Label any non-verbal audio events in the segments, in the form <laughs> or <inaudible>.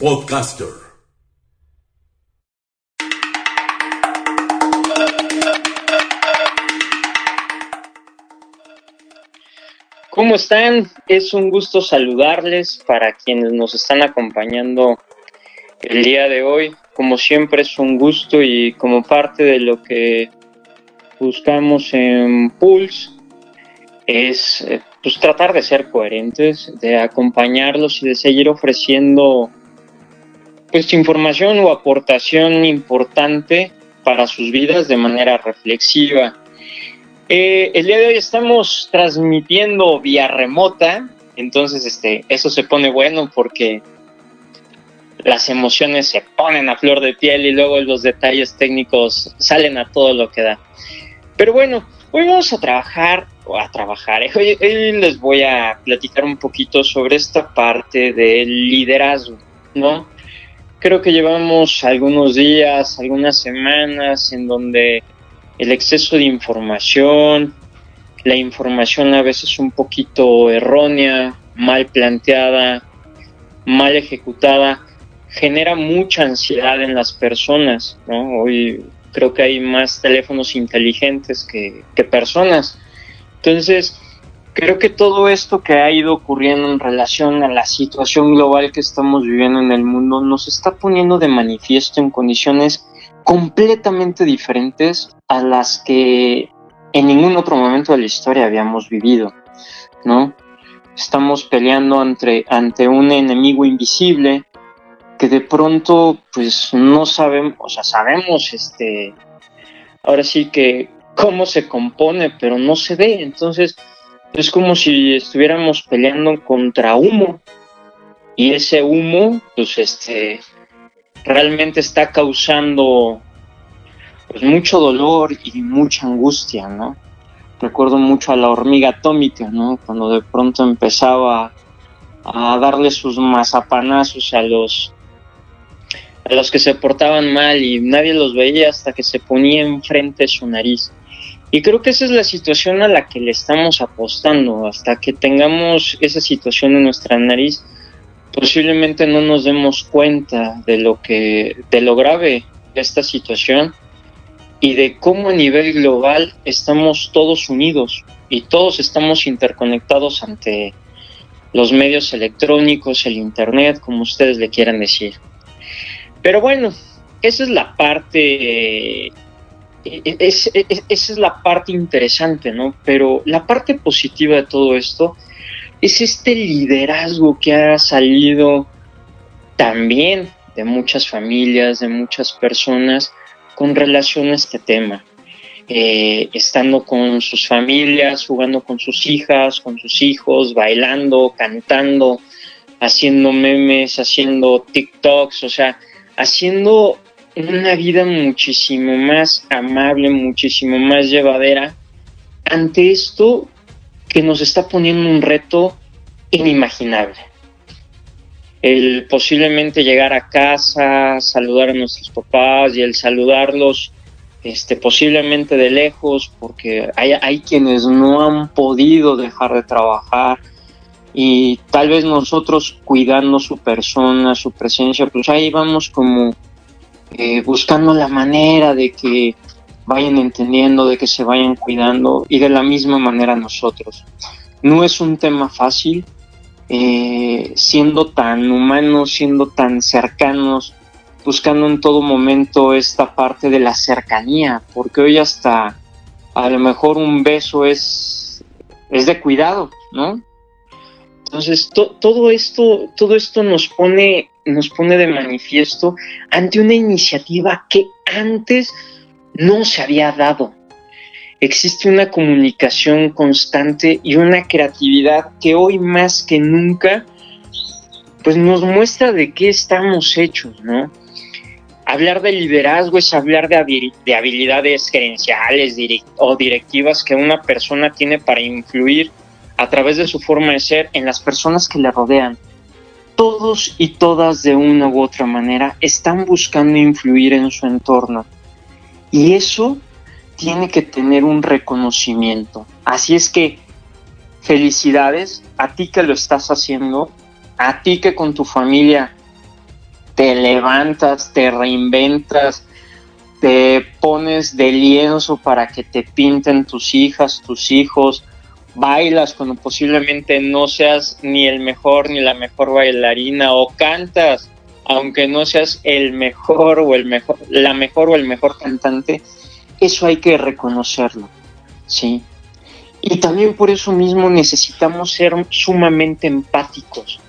Podcaster. ¿Cómo están? Es un gusto saludarles para quienes nos están acompañando el día de hoy. Como siempre es un gusto y como parte de lo que buscamos en Pulse es eh, pues, tratar de ser coherentes, de acompañarlos y de seguir ofreciendo pues información o aportación importante para sus vidas de manera reflexiva. Eh, el día de hoy estamos transmitiendo vía remota, entonces este, eso se pone bueno porque las emociones se ponen a flor de piel y luego los detalles técnicos salen a todo lo que da. Pero bueno, hoy vamos a trabajar, o a trabajar, ¿eh? hoy, les voy a platicar un poquito sobre esta parte del liderazgo, ¿no? Creo que llevamos algunos días, algunas semanas en donde el exceso de información, la información a veces un poquito errónea, mal planteada, mal ejecutada, genera mucha ansiedad en las personas, ¿no? Hoy creo que hay más teléfonos inteligentes que, personas. Entonces, creo que todo esto que ha ido ocurriendo en relación a la situación global que estamos viviendo en el mundo nos está poniendo de manifiesto en condiciones completamente diferentes a las que en ningún otro momento de la historia habíamos vivido, ¿no? Estamos peleando ante, ante un enemigo invisible que de pronto pues no sabemos, o sea, sabemos este, ahora sí que cómo se compone, pero no se ve, entonces es como si estuviéramos peleando contra humo y ese humo pues este realmente está causando pues mucho dolor y mucha angustia, ¿no? Recuerdo mucho a la hormiga atómica, ¿no? Cuando de pronto empezaba a darle sus mazapanazos a los a los que se portaban mal y nadie los veía hasta que se ponía enfrente su nariz. Y creo que esa es la situación a la que le estamos apostando. Hasta que tengamos esa situación en nuestra nariz, posiblemente no nos demos cuenta de lo que, de lo grave de esta situación y de cómo a nivel global estamos todos unidos y todos estamos interconectados ante los medios electrónicos, el internet, como ustedes le quieran decir. Pero bueno, esa es la parte, eh, esa es la parte interesante, ¿no? Pero la parte positiva de todo esto es este liderazgo que ha salido también de muchas familias, de muchas personas con relación a este tema. Eh, estando con sus familias, jugando con sus hijas, con sus hijos, bailando, cantando, haciendo memes, haciendo TikToks, o sea, haciendo una vida muchísimo más amable, muchísimo más llevadera ante esto que nos está poniendo un reto inimaginable. El posiblemente llegar a casa, saludar a nuestros papás y el saludarlos este, posiblemente de lejos, porque hay, hay quienes no han podido dejar de trabajar, y tal vez nosotros cuidando su persona, su presencia, pues ahí vamos como eh, buscando la manera de que vayan entendiendo, de que se vayan cuidando y de la misma manera nosotros. No es un tema fácil, eh, siendo tan humanos, siendo tan cercanos, buscando en todo momento esta parte de la cercanía, porque hoy hasta a lo mejor un beso es, es de cuidado, ¿no? Entonces, todo esto, todo esto nos pone, nos pone de manifiesto ante una iniciativa que antes no se había dado. Existe una comunicación constante y una creatividad que hoy más que nunca pues nos muestra de qué estamos hechos, ¿no? Hablar de liderazgo es hablar de, de habilidades gerenciales o directivas que una persona tiene para influir a través de su forma de ser en las personas que le rodean. Todos y todas de una u otra manera están buscando influir en su entorno. Y eso tiene que tener un reconocimiento. Así es que felicidades a ti que lo estás haciendo, a ti que con tu familia te levantas, te reinventas, te pones de lienzo para que te pinten tus hijas, tus hijos, bailas cuando posiblemente no seas ni el mejor ni la mejor bailarina o cantas aunque no seas el mejor o el mejor la mejor o el mejor cantante eso hay que reconocerlo sí y también por eso mismo necesitamos ser sumamente empáticos,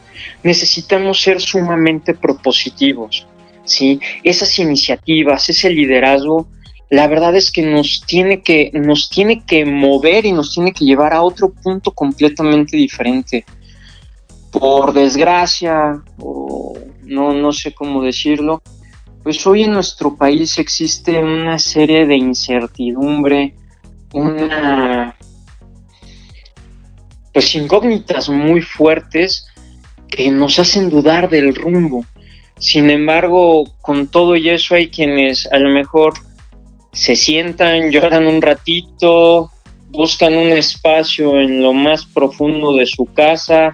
necesitamos ser sumamente propositivos, ¿sí? Esas iniciativas, ese liderazgo, la verdad es que nos tiene que, nos tiene que mover y nos tiene que llevar a otro punto completamente diferente. Por desgracia, o no, no sé cómo decirlo, pues hoy en nuestro país existe una serie de incertidumbre, una pues incógnitas muy fuertes que nos hacen dudar del rumbo. Sin embargo, con todo y eso hay quienes a lo mejor se sientan, lloran un ratito, buscan un espacio en lo más profundo de su casa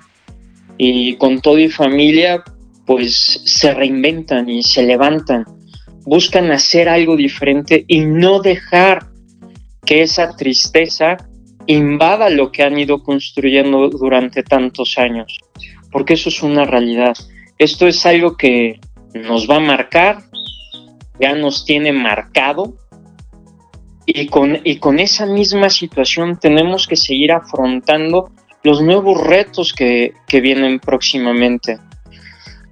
y con todo y familia pues se reinventan y se levantan, buscan hacer algo diferente y no dejar que esa tristeza invada lo que han ido construyendo durante tantos años, porque eso es una realidad. Esto es algo que nos va a marcar, ya nos tiene marcado, y con, y con esa misma situación tenemos que seguir afrontando los nuevos retos que, que vienen próximamente.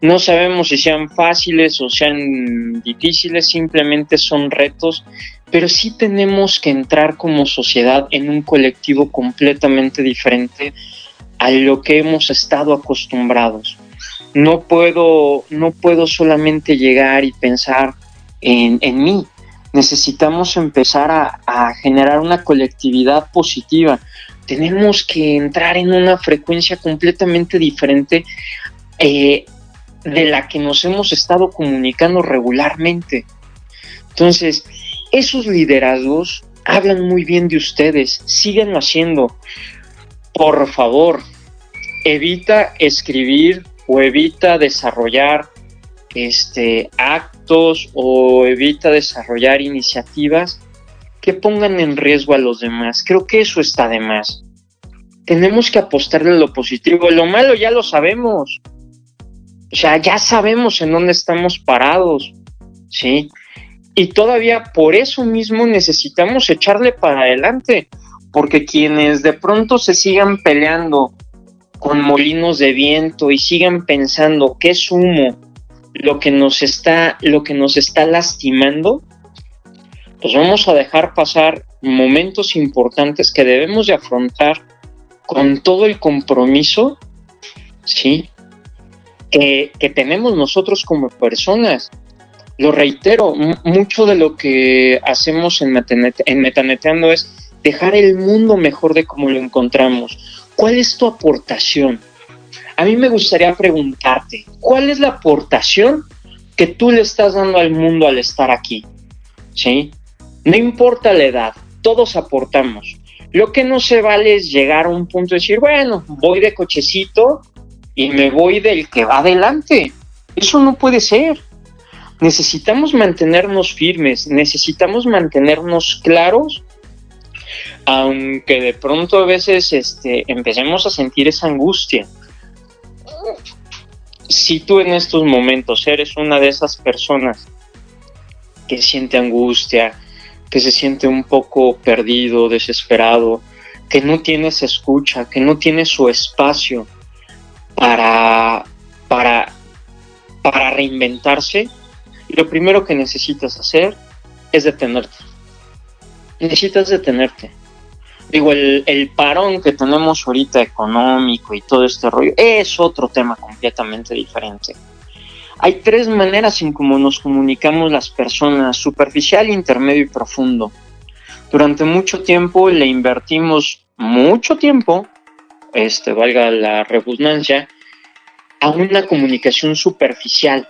No sabemos si sean fáciles o sean difíciles, simplemente son retos pero sí tenemos que entrar como sociedad en un colectivo completamente diferente a lo que hemos estado acostumbrados. No puedo, no puedo solamente llegar y pensar en, mí. Necesitamos empezar a, generar una colectividad positiva. Tenemos que entrar en una frecuencia completamente diferente eh, de la que nos hemos estado comunicando regularmente. Entonces, esos liderazgos hablan muy bien de ustedes, síganlo haciendo. Por favor, evita escribir o evita desarrollar este, actos o evita desarrollar iniciativas que pongan en riesgo a los demás. Creo que eso está de más. Tenemos que apostarle a lo positivo. Lo malo ya lo sabemos. O sea, ya sabemos en dónde estamos parados. ¿Sí? Y todavía por eso mismo necesitamos echarle para adelante, porque quienes de pronto se sigan peleando con molinos de viento y sigan pensando que es humo lo que nos está, lo que nos está lastimando, pues vamos a dejar pasar momentos importantes que debemos de afrontar con todo el compromiso, ¿sí? que tenemos nosotros como personas lo reitero, mucho de lo que hacemos en, en Metaneteando es dejar el mundo mejor de como lo encontramos. ¿Cuál es tu aportación? A mí me gustaría preguntarte, ¿cuál es la aportación que tú le estás dando al mundo al estar aquí? ¿Sí? No importa la edad, todos aportamos. Lo que no se vale es llegar a un punto de decir, bueno, voy de cochecito y me voy del que va adelante. Eso no puede ser necesitamos mantenernos firmes, necesitamos mantenernos claros, aunque de pronto a veces este, empecemos a sentir esa angustia. Si tú en estos momentos eres una de esas personas que siente angustia, que se siente un poco perdido, desesperado, que no tienes escucha, que no tiene su espacio para, para, para reinventarse, lo primero que necesitas hacer es detenerte. Necesitas detenerte. Digo, el, parón que tenemos ahorita económico y todo este rollo es otro tema completamente diferente. Hay tres maneras en cómo nos comunicamos las personas, superficial, intermedio y profundo. Durante mucho tiempo le invertimos mucho tiempo, este, valga la redundancia, a una comunicación superficial.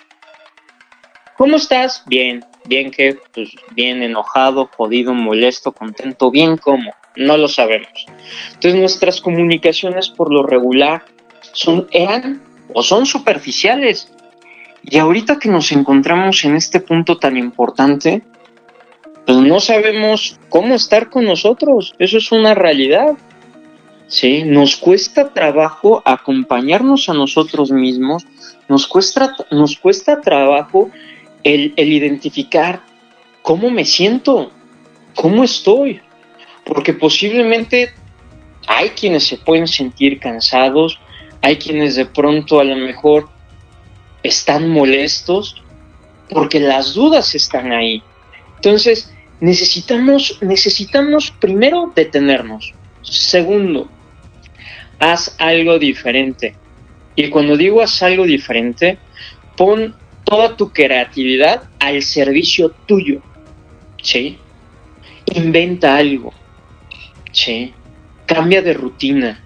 ¿Cómo estás? Bien, bien que, pues bien enojado, jodido, molesto, contento, bien cómo, no lo sabemos. Entonces nuestras comunicaciones por lo regular son, eran o son superficiales. Y ahorita que nos encontramos en este punto tan importante, pues no sabemos cómo estar con nosotros. Eso es una realidad. ¿sí? Nos cuesta trabajo acompañarnos a nosotros mismos, nos cuesta, nos cuesta trabajo el, el identificar cómo me siento, cómo estoy, porque posiblemente hay quienes se pueden sentir cansados, hay quienes de pronto a lo mejor están molestos, porque las dudas están ahí. Entonces, necesitamos, necesitamos primero detenernos. Segundo, haz algo diferente. Y cuando digo haz algo diferente, pon toda tu creatividad al servicio tuyo. ¿Sí? Inventa algo. ¿Sí? Cambia de rutina.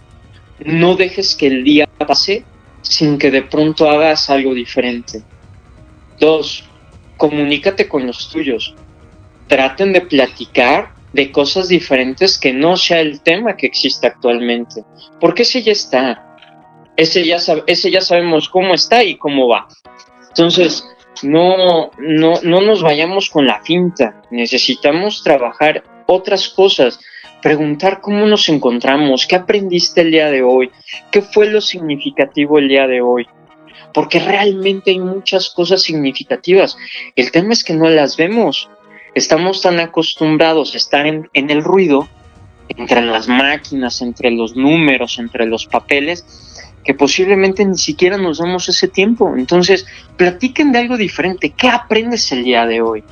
No dejes que el día pase sin que de pronto hagas algo diferente. Dos, comunícate con los tuyos. Traten de platicar de cosas diferentes que no sea el tema que existe actualmente. Porque ese ya está. Ese ya, ese ya sabemos cómo está y cómo va. Entonces, no, no, no nos vayamos con la finta. Necesitamos trabajar otras cosas. Preguntar cómo nos encontramos, qué aprendiste el día de hoy, qué fue lo significativo el día de hoy. Porque realmente hay muchas cosas significativas. El tema es que no las vemos estamos tan acostumbrados a estar en, el ruido, entre las máquinas, entre los números, entre los papeles, que posiblemente ni siquiera nos damos ese tiempo. Entonces, platiquen de algo diferente. ¿Qué aprendes el día de hoy?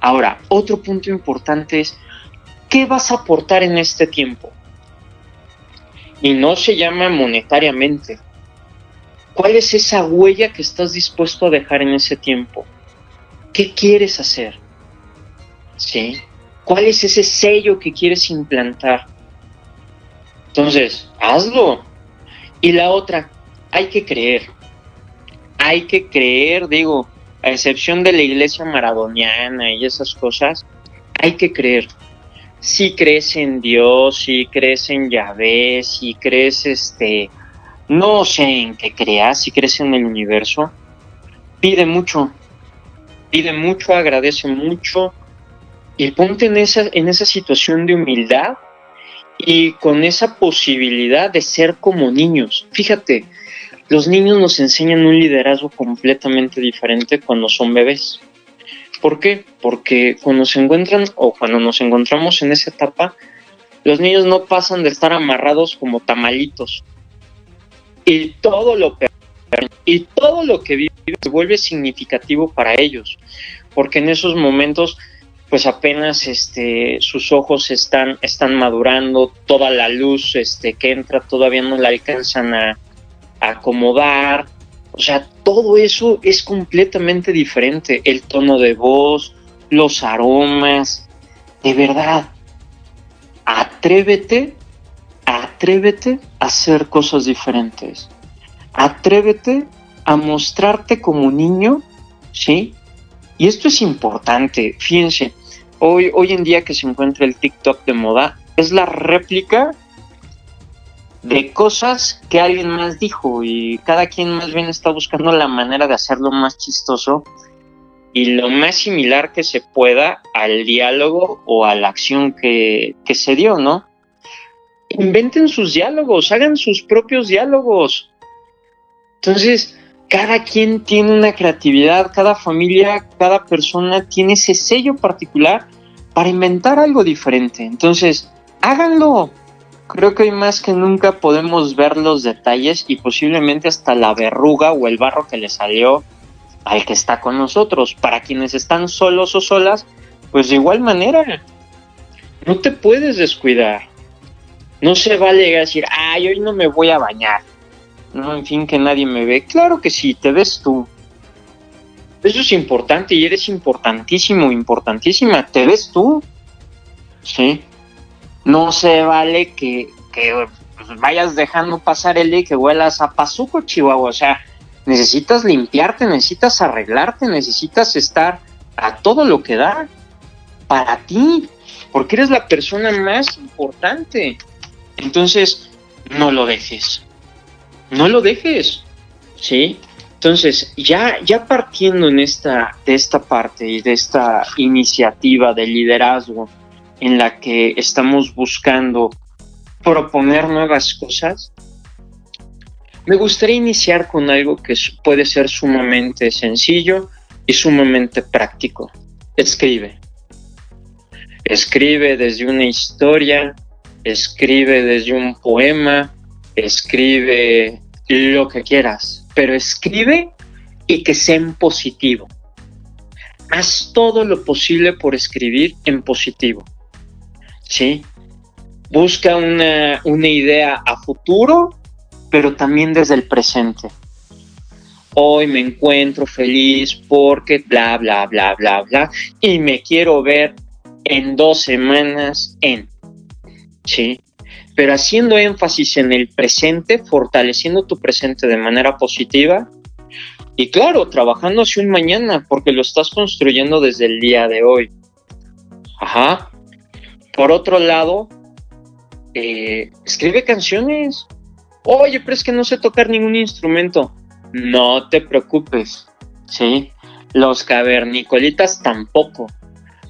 Ahora, otro punto importante es, ¿qué vas a aportar en este tiempo? Y no se llama monetariamente. ¿Cuál es esa huella que estás dispuesto a dejar en ese tiempo? ¿Qué quieres hacer? ¿sí? ¿Cuál es ese sello que quieres implantar? Entonces, hazlo. Y la otra, hay que creer. Hay que creer, digo, a excepción de la iglesia maradoniana y esas cosas, hay que creer. Si crees en Dios, si crees en Yahvé, si crees este, no sé en qué creas, si crees en el universo, pide mucho, pide mucho, agradece mucho, y ponte en esa, en esa situación de humildad y con esa posibilidad de ser como niños. Fíjate, los niños nos enseñan un liderazgo completamente diferente cuando son bebés. ¿Por qué? Porque cuando se encuentran o cuando nos encontramos en esa etapa, los niños no pasan de estar amarrados como tamalitos. Y todo lo y todo lo que viven se vuelve significativo para ellos, porque en esos momentos pues apenas este sus ojos están están madurando toda la luz este que entra todavía no la alcanzan a, acomodar. O sea todo eso es completamente diferente. El tono de voz los aromas. De verdad atrévete atrévete a hacer cosas diferentes. Atrévete a mostrarte como niño sí y esto es importante, fíjense, hoy, hoy en día que se encuentra el TikTok de moda, es la réplica de cosas que alguien más dijo y cada quien más bien está buscando la manera de hacerlo más chistoso y lo más similar que se pueda al diálogo o a la acción que, que se dio, ¿no? Inventen sus diálogos, hagan sus propios diálogos. Entonces, cada quien tiene una creatividad, cada familia, cada persona tiene ese sello particular para inventar algo diferente. Entonces, háganlo. Creo que hoy más que nunca podemos ver los detalles y posiblemente hasta la verruga o el barro que le salió al que está con nosotros. Para quienes están solos o solas, pues de igual manera. No te puedes descuidar. No se vale decir, ay, hoy no me voy a bañar. No, en fin, que nadie me ve. Claro que sí, te ves tú. Eso es importante y eres importantísimo, importantísima. Te ves tú. Sí. No se vale que, que pues, vayas dejando pasar el día y que huelas a pazuco, Chihuahua. O sea, necesitas limpiarte, necesitas arreglarte, necesitas estar a todo lo que da para ti, porque eres la persona más importante. Entonces, no lo dejes. No lo dejes. ¿Sí? Entonces, ya, ya partiendo en esta, de esta parte y de esta iniciativa de liderazgo en la que estamos buscando proponer nuevas cosas, me gustaría iniciar con algo que puede ser sumamente sencillo y sumamente práctico. Escribe. Escribe desde una historia, escribe desde un poema, escribe lo que quieras, pero escribe y que sea en positivo. Haz todo lo posible por escribir en positivo. ¿Sí? Busca una, una idea a futuro, pero también desde el presente. Hoy me encuentro feliz porque bla, bla, bla, bla, bla, y me quiero ver en dos semanas en. ¿Sí? Pero haciendo énfasis en el presente, fortaleciendo tu presente de manera positiva, y claro, trabajando hacia un mañana, porque lo estás construyendo desde el día de hoy. Ajá. Por otro lado, eh, escribe canciones. Oye, pero es que no sé tocar ningún instrumento. No te preocupes, ¿sí? Los cavernicolitas tampoco.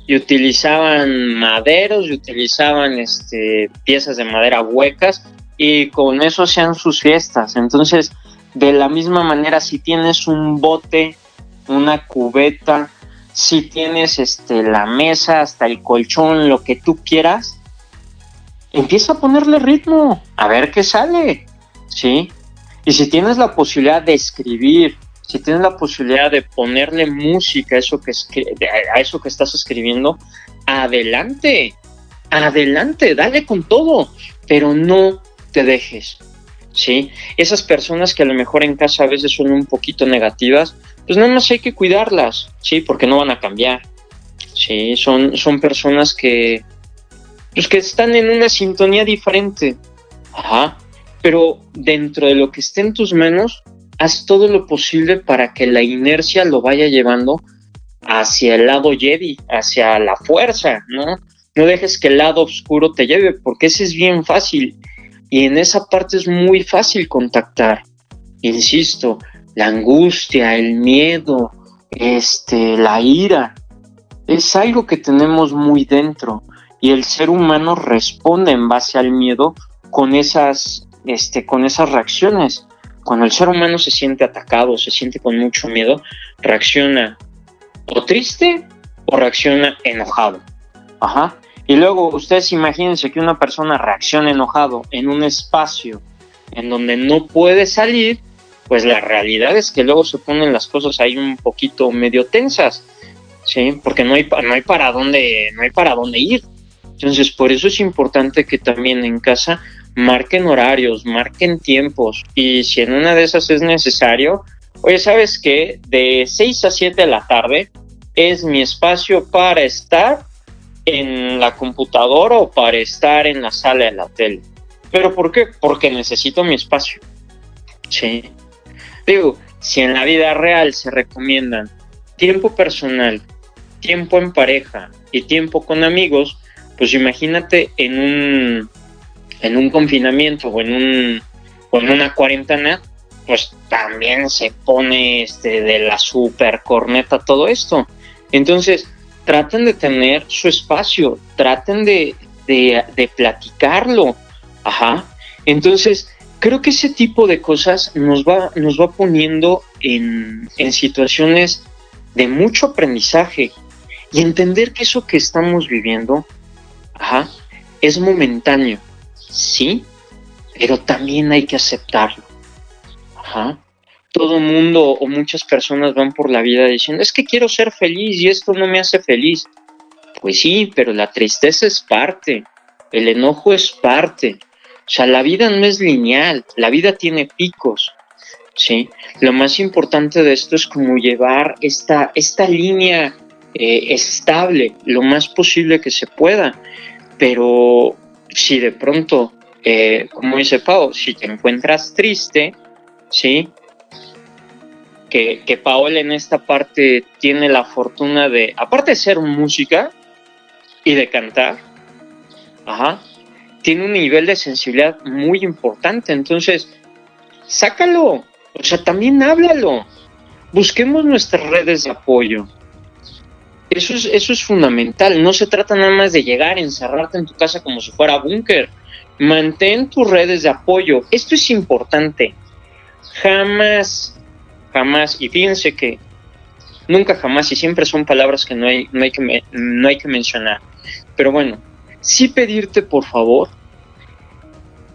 Y utilizaban maderos, y utilizaban este, piezas de madera huecas, y con eso hacían sus fiestas. Entonces, de la misma manera, si tienes un bote, una cubeta, si tienes este, la mesa, hasta el colchón, lo que tú quieras, empieza a ponerle ritmo, a ver qué sale, ¿sí? Y si tienes la posibilidad de escribir, si tienes la posibilidad de ponerle música a eso que, a eso que estás escribiendo, adelante, adelante, dale con todo, pero no te dejes, ¿sí? Esas personas que a lo mejor en casa a veces son un poquito negativas, pues nada más hay que cuidarlas, ¿sí? Porque no van a cambiar, ¿sí? Son, son personas que, los que están en una sintonía diferente. Ajá. Pero dentro de lo que esté en tus manos, haz todo lo posible para que la inercia lo vaya llevando hacia el lado Jedi, hacia la fuerza, ¿no? No dejes que el lado oscuro te lleve, porque ese es bien fácil. Y en esa parte es muy fácil contactar. Insisto, la angustia, el miedo, este, la ira, es algo que tenemos muy dentro y el ser humano responde en base al miedo con esas, este, con esas reacciones. Cuando el ser humano se siente atacado, se siente con mucho miedo, reacciona o triste o reacciona enojado. Ajá. Y luego ustedes imagínense que una persona reacciona enojado en un espacio en donde no puede salir, pues la realidad es que luego se ponen las cosas ahí un poquito medio tensas, ¿sí? Porque no hay, no hay para dónde, no hay para dónde ir. Entonces, por eso es importante que también en casa marquen horarios, marquen tiempos y si en una de esas es necesario, oye, ¿sabes qué? De 6 a 7 de la tarde es mi espacio para estar en la computadora o para estar en la sala de la tele. ¿Pero por qué? Porque necesito mi espacio. Sí. Digo, si en la vida real se recomiendan tiempo personal, tiempo en pareja y tiempo con amigos, pues imagínate en un, en un confinamiento o en, un, en una cuarentena, pues también se pone este, de la super corneta todo esto. Entonces, traten de tener su espacio, traten de, de, platicarlo. Ajá. Entonces, creo que ese tipo de cosas nos va, nos va poniendo en, en situaciones de mucho aprendizaje y entender que eso que estamos viviendo Ajá, es momentáneo, sí, pero también hay que aceptarlo. Ajá. Todo mundo o muchas personas van por la vida diciendo, es que quiero ser feliz y esto no me hace feliz. Pues sí, pero la tristeza es parte, el enojo es parte. O sea, la vida no es lineal, la vida tiene picos. ¿sí? Lo más importante de esto es como llevar esta, esta línea eh, estable lo más posible que se pueda. Pero si de pronto, eh, como dice Pau, si te encuentras triste, ¿sí? Que, que Paola en esta parte tiene la fortuna de, aparte de ser música y de cantar, ajá, tiene un nivel de sensibilidad muy importante. Entonces, sácalo, o sea, también háblalo. Busquemos nuestras redes de apoyo. Eso es, eso es fundamental. No se trata nada más de llegar, encerrarte en tu casa como si fuera búnker. Mantén tus redes de apoyo. Esto es importante. Jamás, jamás, y fíjense que nunca jamás, y siempre son palabras que no hay, no hay, que, no hay que mencionar. Pero bueno, sí pedirte por favor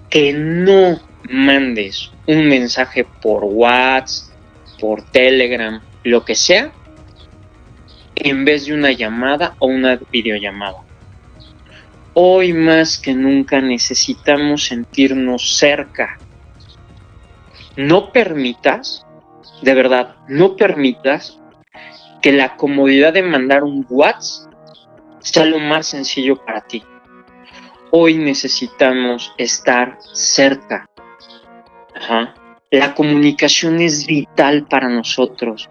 que no mandes un mensaje por WhatsApp, por Telegram, lo que sea, en vez de una llamada o una videollamada. Hoy más que nunca necesitamos sentirnos cerca. No permitas, de verdad, no permitas que la comodidad de mandar un WhatsApp sea lo más sencillo para ti. Hoy necesitamos estar cerca. La comunicación es vital para nosotros.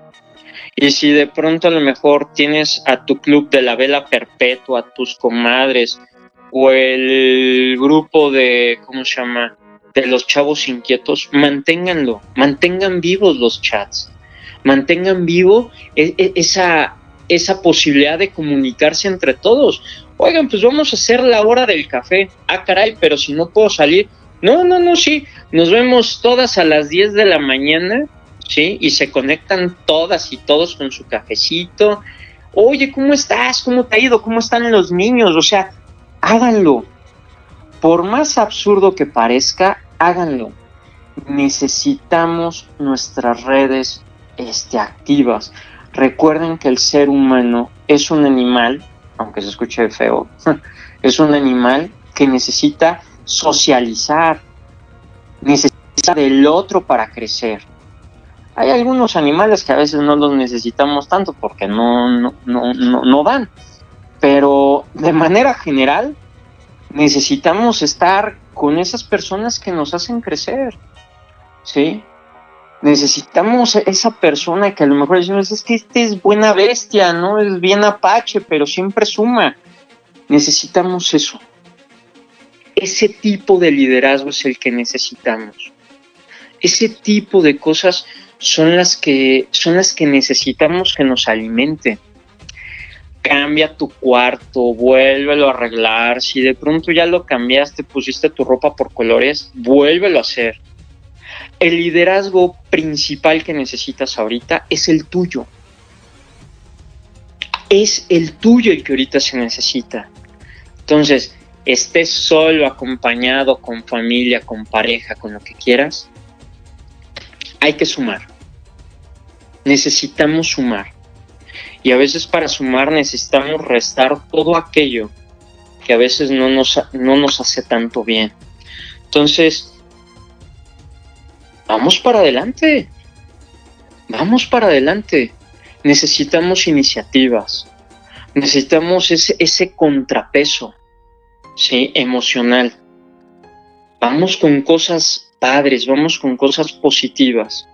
Y si de pronto a lo mejor tienes a tu club de la vela perpetua, a tus comadres, o el grupo de, ¿cómo se llama? De los chavos inquietos, manténganlo, mantengan vivos los chats, mantengan vivo e, e, esa, esa posibilidad de comunicarse entre todos. Oigan, pues vamos a hacer la hora del café. Ah, caray, pero si no puedo salir. No, no, no, sí. Nos vemos todas a las 10 de la mañana ¿sí? Y se conectan todas y todos con su cafecito. Oye, ¿cómo estás? ¿Cómo te ha ido? ¿Cómo están los niños? O sea, háganlo. Por más absurdo que parezca, háganlo. Necesitamos nuestras redes este, activas. Recuerden que el ser humano es un animal, aunque se escuche feo, <laughs> es un animal que necesita socializar, necesita del otro para crecer. Hay algunos animales que a veces no los necesitamos tanto porque no, no, no, no, dan. Pero de manera general necesitamos estar con esas personas que nos hacen crecer. ¿Sí? Necesitamos esa persona que a lo mejor decimos, es que este es buena bestia, ¿no? Es bien apache, pero siempre suma. Necesitamos eso. Ese tipo de liderazgo es el que necesitamos. Ese tipo de cosas son las que, son las que necesitamos que nos alimente. Cambia tu cuarto, vuélvelo a arreglar. Si de pronto ya lo cambiaste, pusiste tu ropa por colores, vuélvelo a hacer. El liderazgo principal que necesitas ahorita es el tuyo. Es el tuyo el que ahorita se necesita. Entonces, estés solo, acompañado, con familia, con pareja, con lo que quieras, hay que sumar necesitamos sumar. Y a veces para sumar necesitamos restar todo aquello que a veces no nos, no nos hace tanto bien. Entonces, vamos para adelante. Vamos para adelante. Necesitamos iniciativas. Necesitamos ese, contrapeso ¿sí? emocional. Vamos con cosas padres, vamos con cosas positivas.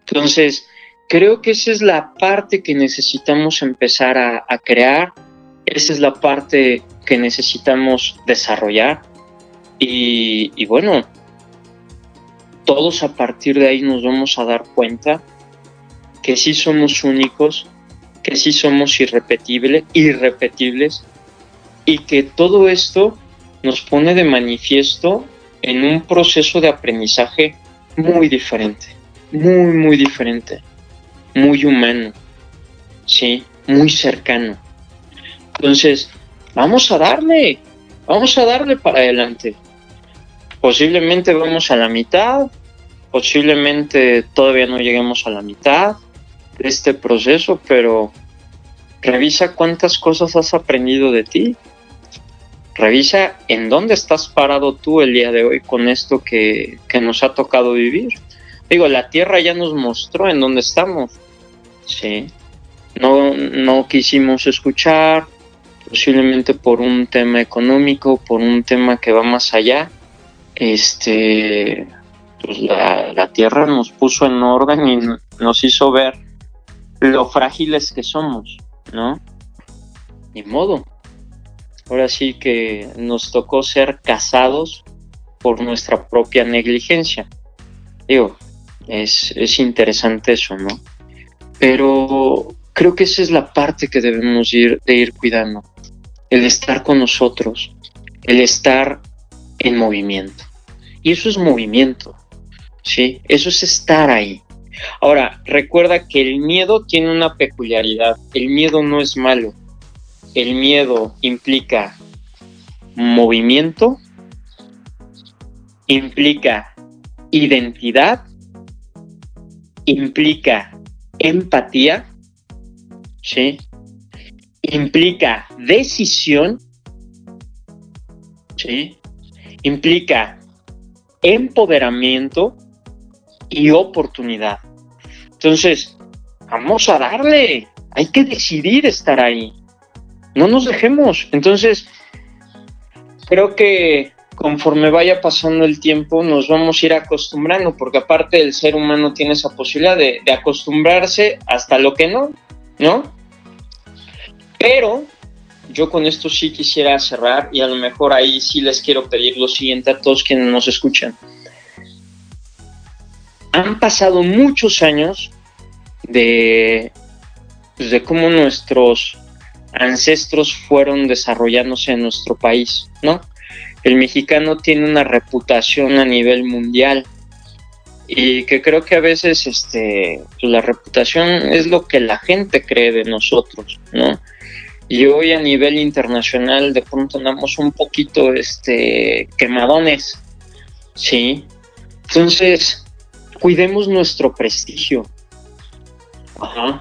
Entonces, Creo que esa es la parte que necesitamos empezar a, crear, esa es la parte que necesitamos desarrollar y, y bueno, todos a partir de ahí nos vamos a dar cuenta que sí somos únicos, que sí somos irrepetibles, irrepetibles y que todo esto nos pone de manifiesto en un proceso de aprendizaje muy diferente, muy, muy diferente muy humano, ¿sí? Muy cercano. Entonces, vamos a darle, vamos a darle para adelante. Posiblemente vamos a la mitad, posiblemente todavía no lleguemos a la mitad de este proceso, pero Revisa cuántas cosas has aprendido de ti. Revisa en dónde estás parado tú el día de hoy con esto que, que nos ha tocado vivir. Digo, la Tierra ya nos mostró en dónde estamos. Sí. No, no quisimos escuchar, posiblemente por un tema económico, por un tema que va más allá. Este, pues la, la Tierra nos puso en orden y nos hizo ver lo frágiles que somos, ¿no? Ni modo. Ahora sí que nos tocó ser casados por nuestra propia negligencia. Digo, es, es interesante eso, ¿no? Pero creo que esa es la parte que debemos ir, de ir cuidando. El estar con nosotros, el estar en movimiento. Y eso es movimiento, ¿sí? Eso es estar ahí. Ahora, recuerda que el miedo tiene una peculiaridad. El miedo no es malo. El miedo implica movimiento, implica identidad, implica empatía, ¿sí? implica decisión, ¿sí? implica empoderamiento y oportunidad. Entonces, vamos a darle, hay que decidir estar ahí. No nos dejemos. Entonces, creo que conforme vaya pasando el tiempo nos vamos a ir acostumbrando, porque aparte el ser humano tiene esa posibilidad de, acostumbrarse hasta lo que no, ¿no? Pero yo con esto sí quisiera cerrar y a lo mejor ahí sí les quiero pedir lo siguiente a todos quienes nos escuchan han pasado muchos años de, pues, de cómo nuestros ancestros fueron desarrollándose en nuestro país, ¿no? El mexicano tiene una reputación a nivel mundial y que creo que a veces este, pues, la reputación es lo que la gente cree de nosotros, ¿no? Y hoy a nivel internacional de pronto andamos un poquito este, quemadones, ¿sí? Entonces, cuidemos nuestro prestigio. Ajá.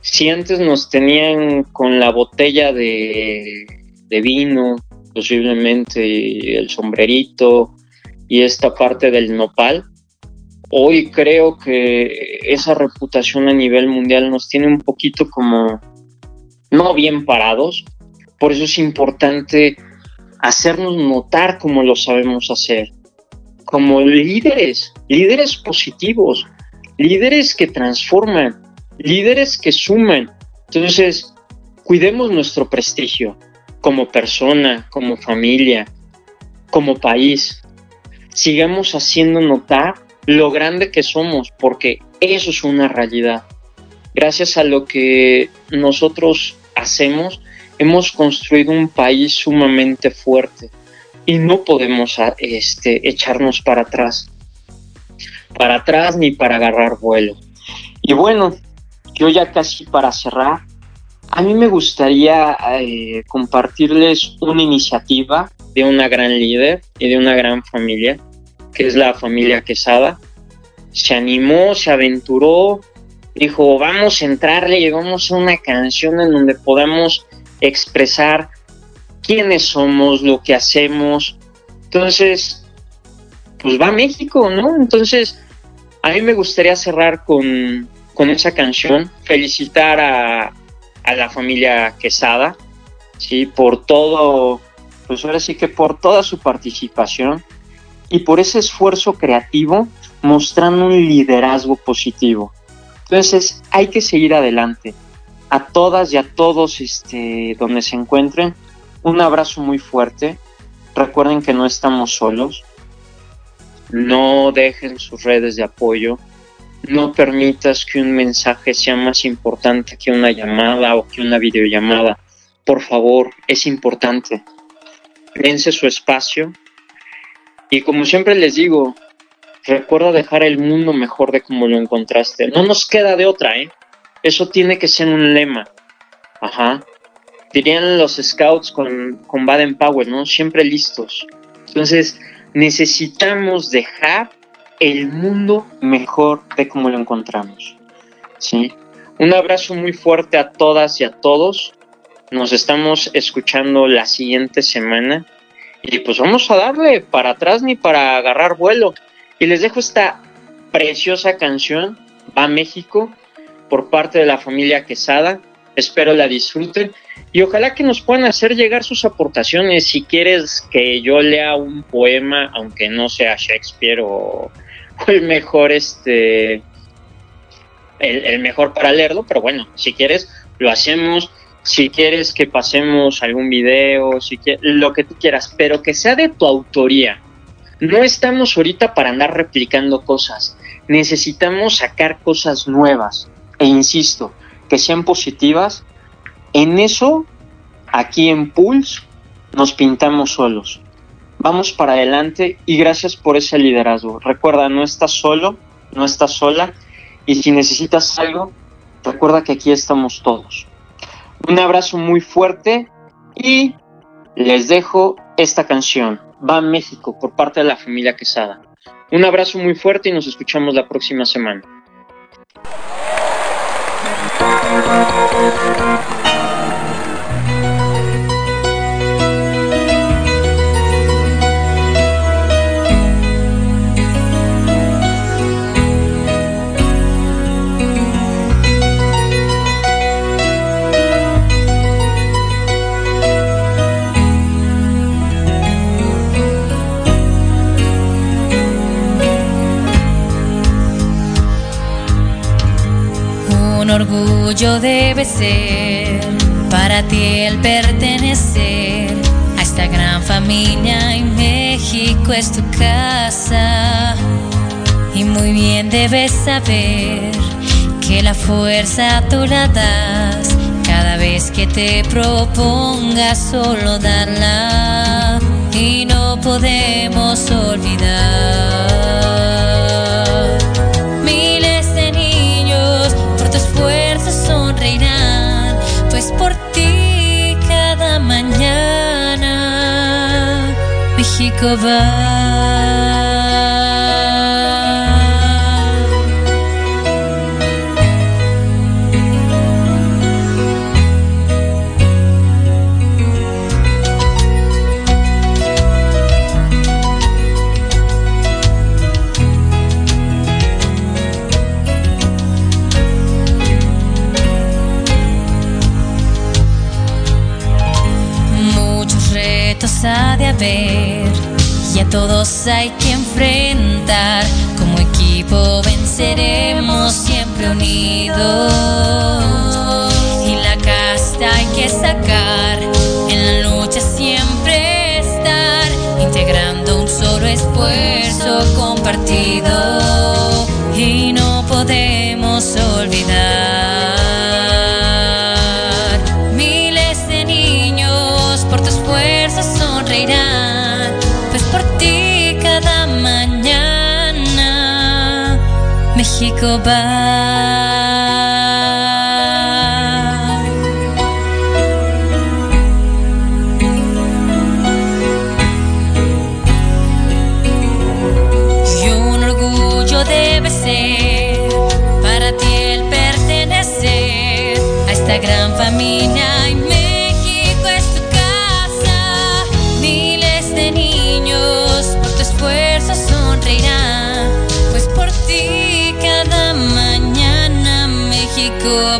Si antes nos tenían con la botella de, de vino, posiblemente el sombrerito y esta parte del nopal, hoy creo que esa reputación a nivel mundial nos tiene un poquito como no bien parados. Por eso es importante hacernos notar como lo sabemos hacer como líderes, líderes positivos, líderes que transforman, líderes que suman. Entonces, cuidemos nuestro prestigio como persona, como familia, como país. Sigamos haciendo notar lo grande que somos, porque eso es una realidad. Gracias a lo que nosotros hacemos, hemos construido un país sumamente fuerte y no podemos ah, este, echarnos para atrás, para atrás ni para agarrar vuelo. Y bueno, yo ya casi para cerrar, a mí me gustaría eh, compartirles una iniciativa de una gran líder y de una gran familia, que es la familia Quesada. Se animó, se aventuró, dijo, vamos a entrarle y vamos a una canción en donde podamos expresar quiénes somos, lo que hacemos. Entonces, pues va a México, ¿no? Entonces, a mí me gustaría cerrar con, esa canción, felicitar a, a, la familia Quesada, ¿sí? Por todo, pues ahora sí que por toda su participación y por ese esfuerzo creativo mostrando un liderazgo positivo. Entonces, hay que seguir adelante. A todas y a todos este, donde se encuentren, un abrazo muy fuerte. Recuerden que no estamos solos. No dejen sus redes de apoyo. No permitas que un mensaje sea más importante que una llamada o que una videollamada. Por favor, es importante. Dense su espacio. Y como siempre les digo, recuerda dejar el mundo mejor de como lo encontraste. No nos queda de otra, ¿eh? Eso tiene que ser un lema. Ajá dirían los scouts con, con Baden Powell, ¿no? Siempre listos. Entonces, necesitamos dejar el mundo mejor de como lo encontramos. ¿sí? Un abrazo muy fuerte a todas y a todos. Nos estamos escuchando la siguiente semana. Y pues vamos a darle para atrás ni para agarrar vuelo. Y les dejo esta preciosa canción, Va México, por parte de la familia Quesada. Espero la disfruten y ojalá que nos puedan hacer llegar sus aportaciones. Si quieres que yo lea un poema, aunque no sea Shakespeare o, el mejor, este, el, mejor para leerlo, pero bueno, si quieres, lo hacemos. Si quieres que pasemos algún video, si lo que tú quieras, pero que sea de tu autoría. No estamos ahorita para andar replicando cosas. Necesitamos sacar cosas nuevas. E insisto, que sean positivas en eso, aquí en Pulse, nos pintamos solos. Vamos para adelante y gracias por ese liderazgo. Recuerda, no estás solo, no estás sola y si necesitas algo, recuerda que aquí estamos todos. Un abrazo muy fuerte y les dejo esta canción, Va México, por parte de la familia Quesada. Un abrazo muy fuerte y nos escuchamos la próxima semana. Orgullo debe ser para ti el pertenecer a esta gran familia y México es tu casa. Y muy bien debes saber que la fuerza tú la das cada vez que te propongas solo darla y no podemos olvidar. México a todos hay que enfrentar. Como equipo venceremos siempre unidos. Y un orgullo debe ser para ti el pertenecer a esta gran familia. Esto